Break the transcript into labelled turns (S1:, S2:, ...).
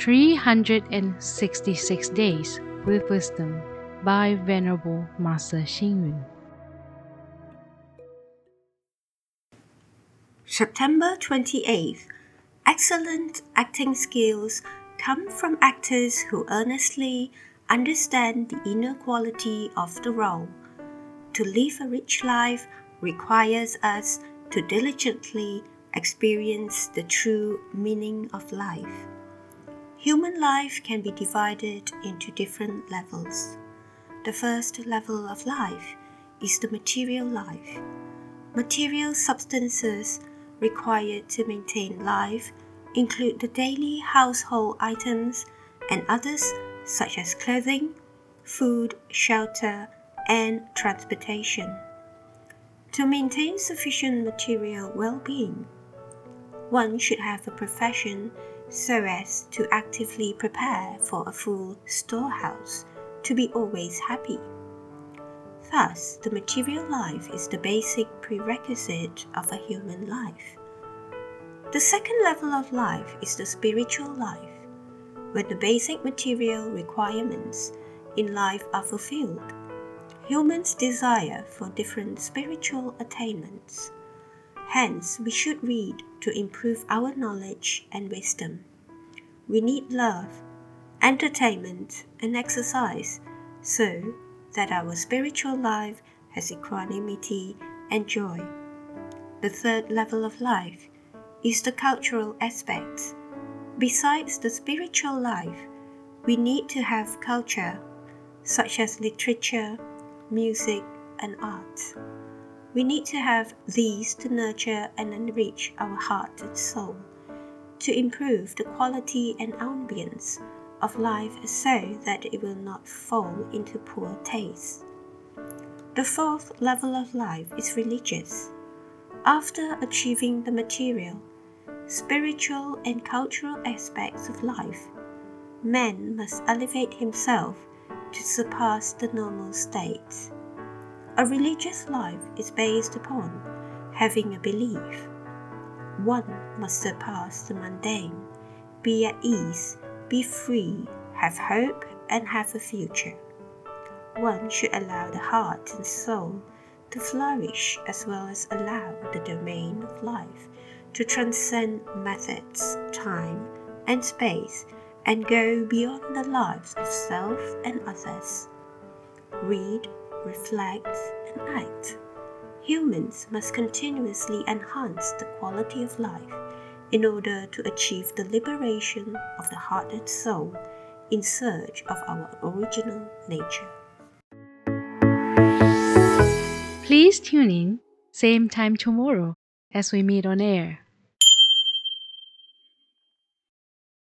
S1: 366 Days with Wisdom by Venerable Master Xing.
S2: September 28th. Excellent acting skills come from actors who earnestly understand the inner quality of the role. To live a rich life requires us to diligently experience the true meaning of life. Human life can be divided into different levels. The first level of life is the material life. Material substances required to maintain life include the daily household items and others such as clothing, food, shelter, and transportation. To maintain sufficient material well being, one should have a profession so as to actively prepare for a full storehouse to be always happy. Thus, the material life is the basic prerequisite of a human life. The second level of life is the spiritual life when the basic material requirements in life are fulfilled, humans desire for different spiritual attainments. Hence, we should read to improve our knowledge and wisdom. We need love, entertainment, and exercise so that our spiritual life has equanimity and joy. The third level of life is the cultural aspect Besides the spiritual life, we need to have culture, such as literature, music, and art. We need to have these to nurture and enrich our heart and soul, to improve the quality and ambience of life so that it will not fall into poor taste. The fourth level of life is religious. After achieving the material, spiritual and cultural aspects of life, man must elevate himself to surpass the normal state. A religious life is based upon having a belief. One must surpass the mundane, be at ease, be free, have hope, and have a future. One should allow the heart and soul to flourish as well as allow the domain of life to transcend methods, time, and space and go beyond the lives of self and others. Read, reflect, and act. Humans must continuously enhance the quality of life in order to achieve the liberation of the heart and soul in search of our original nature.
S1: Please tune in, same time tomorrow as we meet on air.